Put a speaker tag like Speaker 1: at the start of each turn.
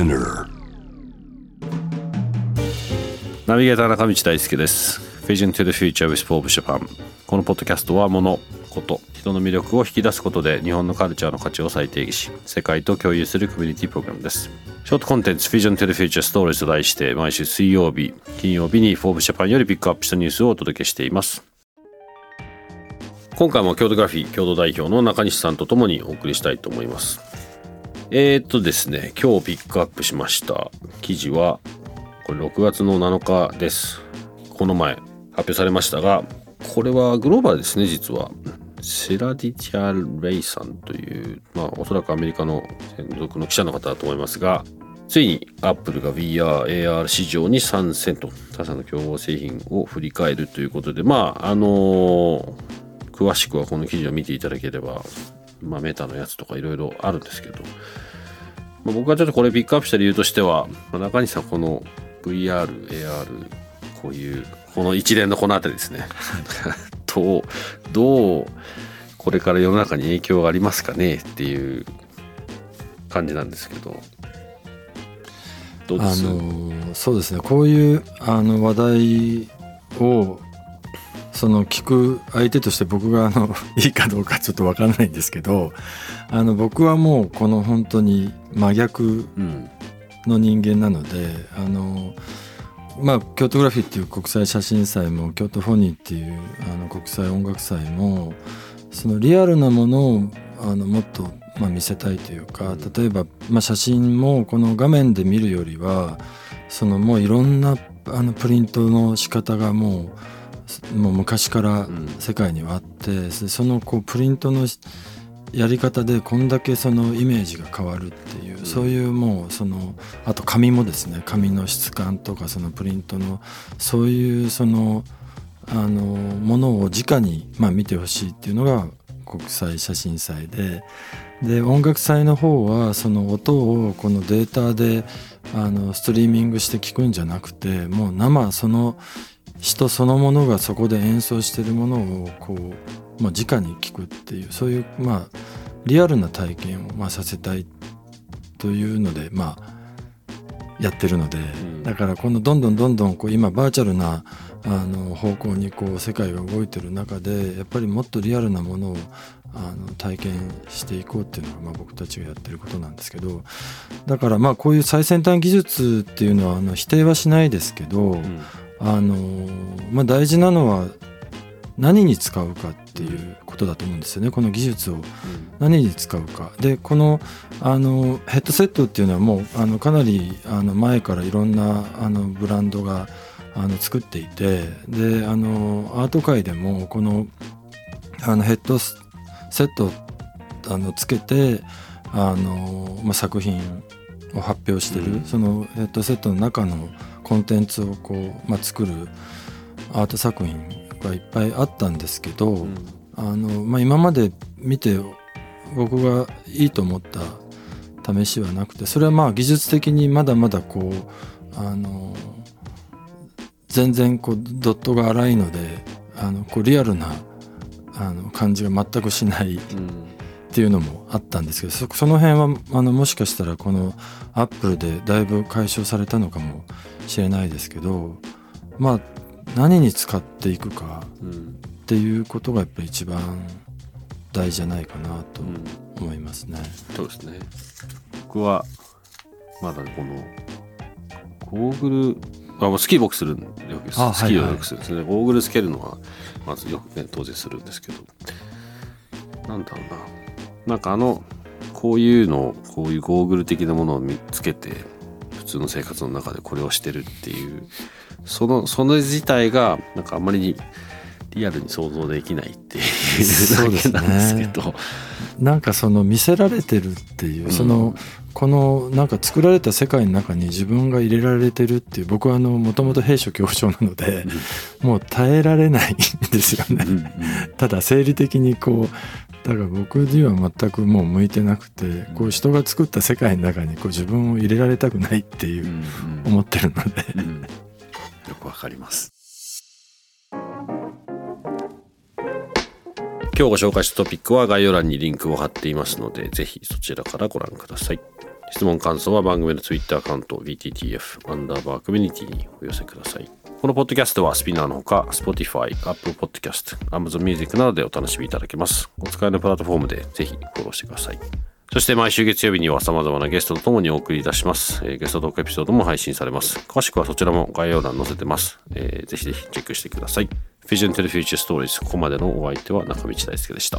Speaker 1: ナビゲーター中道大輔です。Vision to the Future with Bob Japan このポッドキャストは物こと人の魅力を引き出すことで日本のカルチャーの価値を再定義し世界と共有するコミュニティプログラムです。ショートコンテンツ Vision to the Future Stories と題して毎週水曜日金曜日に Forbes Japan よりピックアップしたニュースをお届けしています。今回も京都グラフィー共同代表の中西さんとともにお送りしたいと思います。えー、っとですね今日ピックアップしました。記事はこれ6月の7日です。この前発表されましたがこれはグローバルですね実は。セラディティア・レイさんという、まあ、おそらくアメリカの専属の記者の方だと思いますがついにアップルが VR、AR 市場に参戦と。他社の競合製品を振り返るということでまああのー、詳しくはこの記事を見ていただければ、まあ、メタのやつとかいろいろあるんですけど、まあ、僕はちょっとこれピックアップした理由としては、まあ、中西さんこの VR、AR こういうこの一連のこの辺りですね。どうどうこれから世の中に影響がありますかねっていう感じなんですけど
Speaker 2: どうです？あのそうですね。こういうあの話題をその聞く相手として僕があの いいかどうかちょっと分かんないんですけどあの僕はもうこの本当に真逆の人間なので、うん、あのまあ、京都グラフィーっていう国際写真祭も京都フォニーっていうあの国際音楽祭もそのリアルなものをあのもっとまあ見せたいというか例えばまあ写真もこの画面で見るよりはそのもういろんなあのプリントの仕方がもうもう昔から世界にはあって、そのこうプリントのやり方でこんだけそのイメージが変わるっていう、そういうもうそのあと紙もですね紙の質感とかそのプリントのそういうそのあのものを直にまあ見てほしいっていうのが国際写真祭で。で音楽祭の方はその音をこのデータであのストリーミングして聞くんじゃなくてもう生その人そのものがそこで演奏してるものをこうまあ、直に聞くっていうそういうまあリアルな体験をまあさせたいというのでまあやってるので、うん、だからこのどんどんどんどんこう今バーチャルなあの方向にこう世界が動いてる中でやっぱりもっとリアルなものをあの体験していこうっていうのがまあ僕たちがやってることなんですけど。だからまあこういう最先端技術っていうのはあの否定はしないですけど、うん、あのまあ大事なのは何に使うかっていうことだと思うんですよね。この技術を何に使うか。でこのあのヘッドセットっていうのはもうあのかなりあの前からいろんなあのブランドがあの作っていてであのアート界でもこのあのヘッドセットあのつけてあの、まあ、作品を発表してる、うん、そのヘッドセットの中のコンテンツをこう、まあ、作るアート作品がいっぱいあったんですけど、うん、あのまあ、今まで見て僕がいいと思った試しはなくてそれはまあ技術的にまだまだこうあの全然こうドットが荒いのであのこうリアルなあの感じが全くしない、っていうのもあったんですけどその辺はあのもしかしたらこのアップルでだいぶ解消されたのかもしれないですけどまあ何に使っていくかっていうことがやっぱり一番大事じゃないかなと思いますね。
Speaker 1: うん、そうですね。僕はまだこのゴーグルあスキー僕するんよ。くスキーをよくするんですね、はいはい、ゴーグルつけるのはまずよくね当然するんですけど。なんだろうな。なんかあのこういうのこういうゴーグル的なものを見つけて普通の生活の中でこれをしてるっていうそのそれ自体がなんかあんまりリアルに想像できないっていうだけなんですけど、ね、
Speaker 2: なんかその見せられてるっていう、そのこのなんか作られた世界の中に自分が入れられてるっていう僕はもともと兵所恐怖症なので、もう耐えられないんですよね。ただ生理的にこうだから僕には全くもう向いてなくてこう人が作った世界の中にこう自分を入れられたくないっていう思ってるので、
Speaker 1: よくわかります。今日ご紹介したトピックは概要欄にリンクを貼っていますので、ぜひそちらからご覧ください。質問感想は番組の Twitter アカウント BTTF アンダーバーコミュニティにお寄せください。このポッドキャストはスピナーのほか Spotify、Apple Podcast、Amazon Music などでお楽しみいただけます。お使いのプラットフォームでぜひフォローしてください。そして毎週月曜日には様々なゲストとともにお送り出します。えー、ゲストトークエピソードも配信されます。詳しくはそちらも概要欄に載せてます。えー、ぜひぜひチェックしてください。Vision to the Future Stories ここまでのお相手は中道大輔でした。